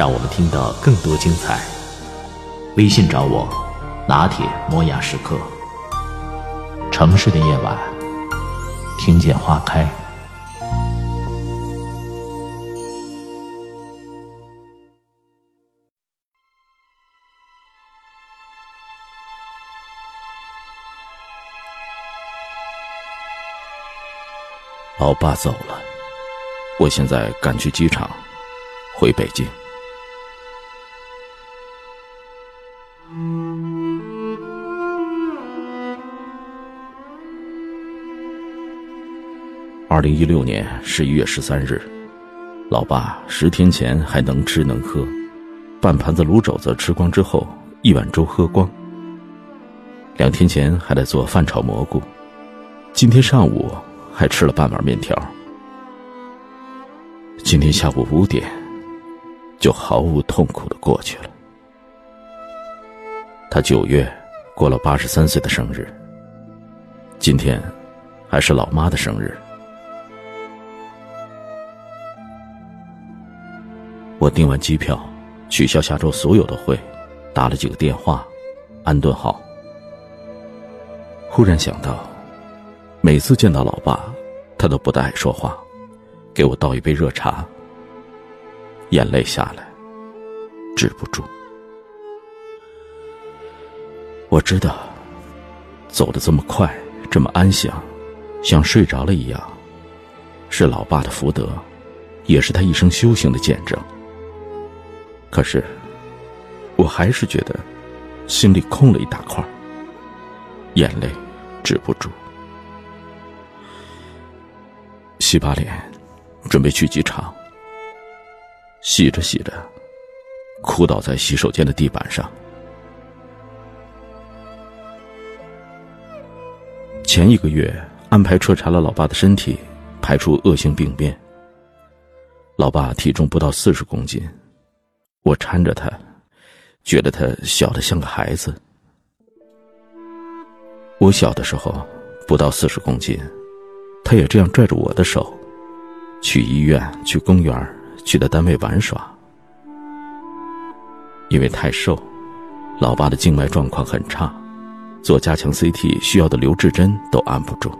让我们听到更多精彩。微信找我，拿铁磨牙时刻。城市的夜晚，听见花开。老爸走了，我现在赶去机场，回北京。二零一六年十一月十三日，老爸十天前还能吃能喝，半盘子卤肘子吃光之后，一碗粥喝光。两天前还在做饭炒蘑菇，今天上午还吃了半碗面条。今天下午五点，就毫无痛苦的过去了。他九月过了八十三岁的生日，今天还是老妈的生日。我订完机票，取消下周所有的会，打了几个电话，安顿好。忽然想到，每次见到老爸，他都不大爱说话，给我倒一杯热茶，眼泪下来，止不住。我知道，走得这么快，这么安详，像睡着了一样，是老爸的福德，也是他一生修行的见证。可是，我还是觉得心里空了一大块，眼泪止不住。洗把脸，准备去机场。洗着洗着，哭倒在洗手间的地板上。前一个月安排彻查了老爸的身体，排除恶性病变。老爸体重不到四十公斤，我搀着他，觉得他小的像个孩子。我小的时候不到四十公斤，他也这样拽着我的手，去医院、去公园、去他单位玩耍。因为太瘦，老爸的静脉状况很差。做加强 CT 需要的留置针都按不住。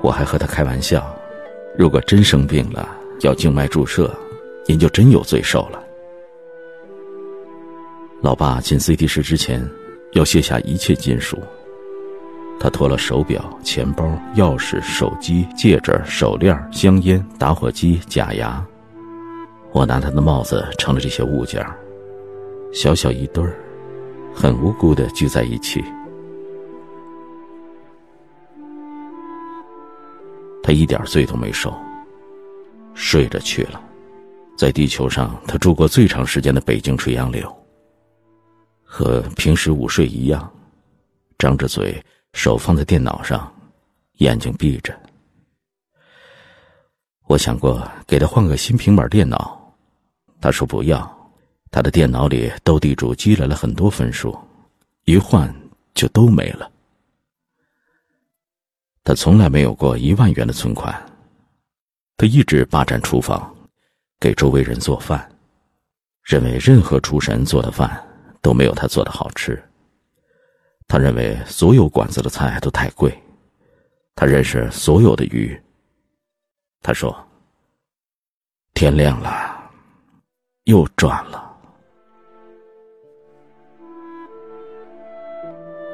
我还和他开玩笑，如果真生病了要静脉注射，您就真有罪受了。老爸进 CT 室之前，要卸下一切金属。他脱了手表、钱包、钥匙、手机、戒指、手链、香烟、打火机、假牙。我拿他的帽子盛了这些物件小小一堆儿。很无辜的聚在一起。他一点罪都没受，睡着去了。在地球上，他住过最长时间的北京垂杨柳。和平时午睡一样，张着嘴，手放在电脑上，眼睛闭着。我想过给他换个新平板电脑，他说不要。他的电脑里斗地主积累了很多分数，一换就都没了。他从来没有过一万元的存款，他一直霸占厨房，给周围人做饭，认为任何厨神做的饭都没有他做的好吃。他认为所有馆子的菜都太贵，他认识所有的鱼。他说：“天亮了，又赚了。”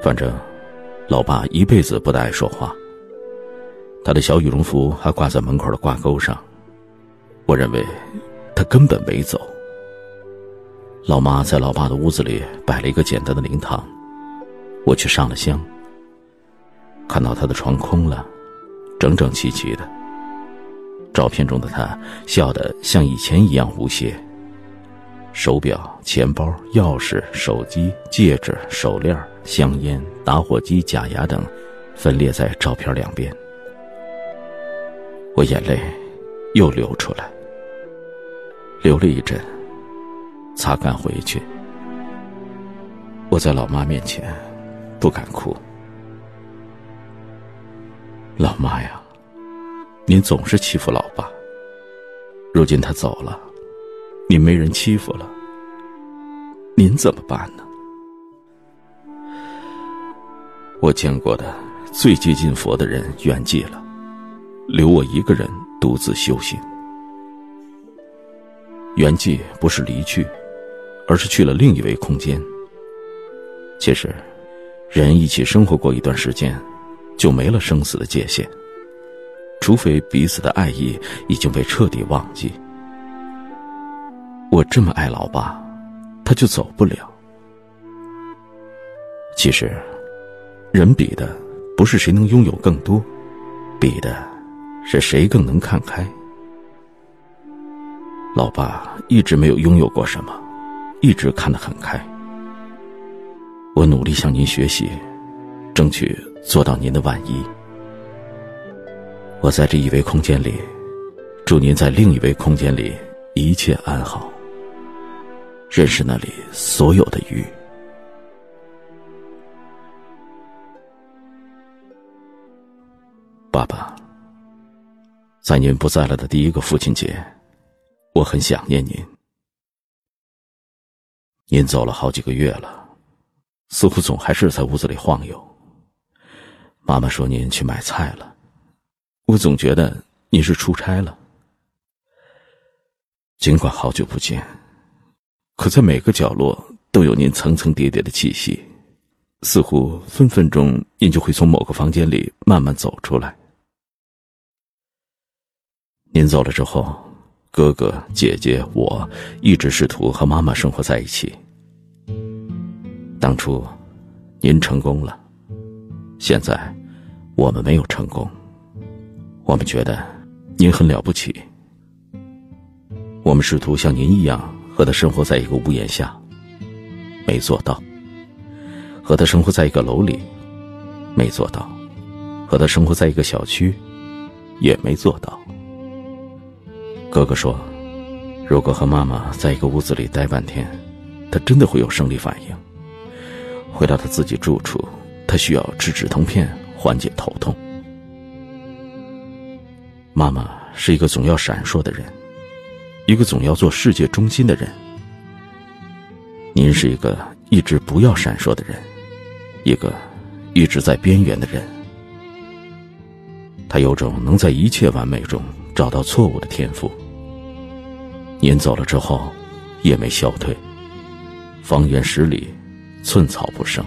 反正，老爸一辈子不大爱说话。他的小羽绒服还挂在门口的挂钩上，我认为他根本没走。老妈在老爸的屋子里摆了一个简单的灵堂，我去上了香。看到他的床空了，整整齐齐的。照片中的他笑得像以前一样无邪。手表、钱包、钥匙、手机、戒指、手链、香烟、打火机、假牙等，分列在照片两边。我眼泪又流出来，流了一阵，擦干回去。我在老妈面前不敢哭。老妈呀，您总是欺负老爸。如今他走了，您没人欺负了，您怎么办呢？我见过的最接近佛的人圆寂了，留我一个人独自修行。圆寂不是离去，而是去了另一维空间。其实，人一起生活过一段时间，就没了生死的界限。除非彼此的爱意已经被彻底忘记。我这么爱老爸，他就走不了。其实，人比的不是谁能拥有更多，比的是谁更能看开。老爸一直没有拥有过什么，一直看得很开。我努力向您学习，争取做到您的万一。我在这一维空间里，祝您在另一维空间里一切安好。认识那里所有的鱼。爸爸，在您不在了的第一个父亲节，我很想念您。您走了好几个月了。似乎总还是在屋子里晃悠。妈妈说您去买菜了，我总觉得您是出差了。尽管好久不见，可在每个角落都有您层层叠叠的气息，似乎分分钟您就会从某个房间里慢慢走出来。您走了之后，哥哥姐姐我一直试图和妈妈生活在一起。当初，您成功了，现在我们没有成功。我们觉得您很了不起。我们试图像您一样和他生活在一个屋檐下，没做到；和他生活在一个楼里，没做到；和他生活在一个小区，也没做到。哥哥说，如果和妈妈在一个屋子里待半天，他真的会有生理反应。回到他自己住处，他需要吃止疼片缓解头痛。妈妈是一个总要闪烁的人，一个总要做世界中心的人。您是一个一直不要闪烁的人，一个一直在边缘的人。他有种能在一切完美中找到错误的天赋。您走了之后，也没消退，方圆十里。寸草不生。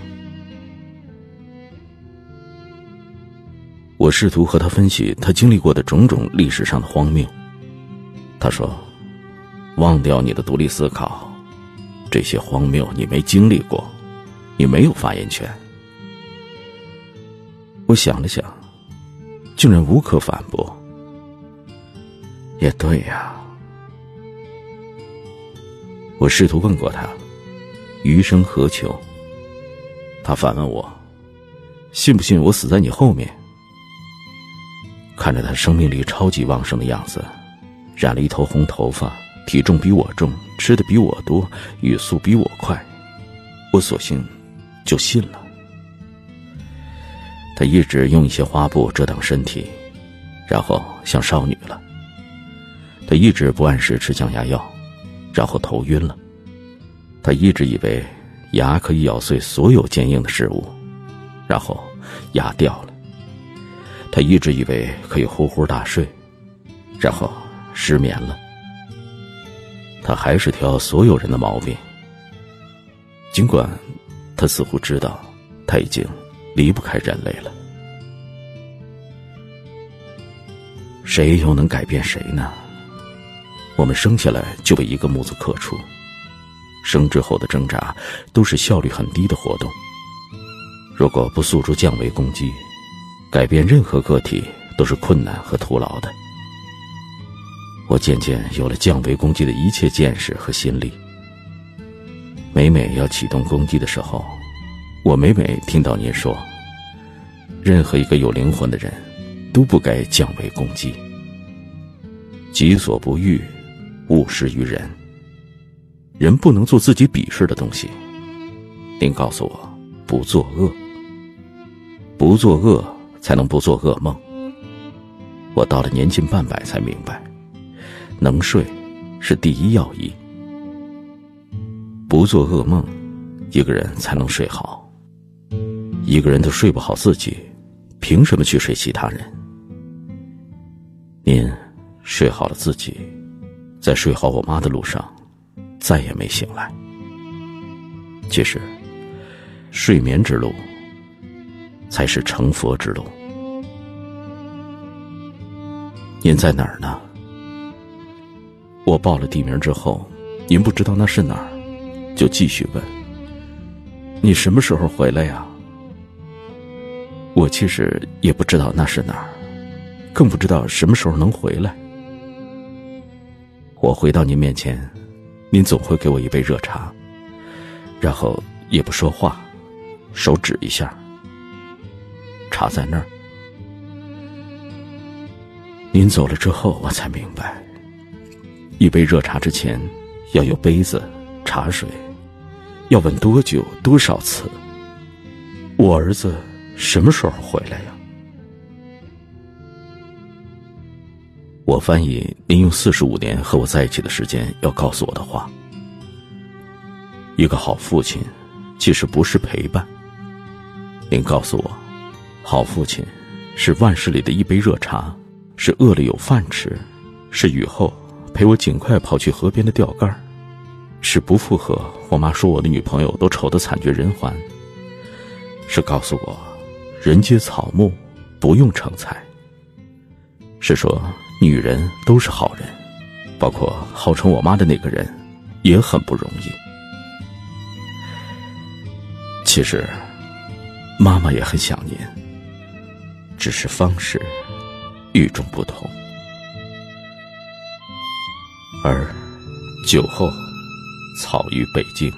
我试图和他分析他经历过的种种历史上的荒谬。他说：“忘掉你的独立思考，这些荒谬你没经历过，你没有发言权。”我想了想，竟然无可反驳。也对呀。我试图问过他。余生何求？他反问我：“信不信我死在你后面？”看着他生命力超级旺盛的样子，染了一头红头发，体重比我重，吃的比我多，语速比我快，我索性就信了。他一直用一些花布遮挡身体，然后像少女了。他一直不按时吃降压药，然后头晕了。他一直以为牙可以咬碎所有坚硬的事物，然后牙掉了。他一直以为可以呼呼大睡，然后失眠了。他还是挑所有人的毛病，尽管他似乎知道他已经离不开人类了。谁又能改变谁呢？我们生下来就被一个木字刻出。生之后的挣扎都是效率很低的活动。如果不诉诸降维攻击，改变任何个体都是困难和徒劳的。我渐渐有了降维攻击的一切见识和心力，每每要启动攻击的时候，我每每听到您说：“任何一个有灵魂的人，都不该降维攻击。己所不欲，勿施于人。人不能做自己鄙视的东西。您告诉我，不作恶，不作恶才能不做噩梦。我到了年近半百才明白，能睡是第一要义。”不做噩梦，一个人才能睡好。一个人都睡不好自己，凭什么去睡其他人？您睡好了自己，在睡好我妈的路上，再也没醒来。其实，睡眠之路才是成佛之路。您在哪儿呢？我报了地名之后，您不知道那是哪儿。就继续问：“你什么时候回来呀？”我其实也不知道那是哪儿，更不知道什么时候能回来。我回到您面前，您总会给我一杯热茶，然后也不说话，手指一下，茶在那儿。您走了之后，我才明白，一杯热茶之前要有杯子、茶水。要问多久多少次？我儿子什么时候回来呀？我翻译您用四十五年和我在一起的时间要告诉我的话。一个好父亲，其实不是陪伴。您告诉我，好父亲是万事里的一杯热茶，是饿了有饭吃，是雨后陪我尽快跑去河边的钓竿是不附和我妈说我的女朋友都丑得惨绝人寰。是告诉我，人皆草木，不用成才。是说女人都是好人，包括号称我妈的那个人，也很不容易。其实，妈妈也很想您，只是方式与众不同。而酒后。草于北京。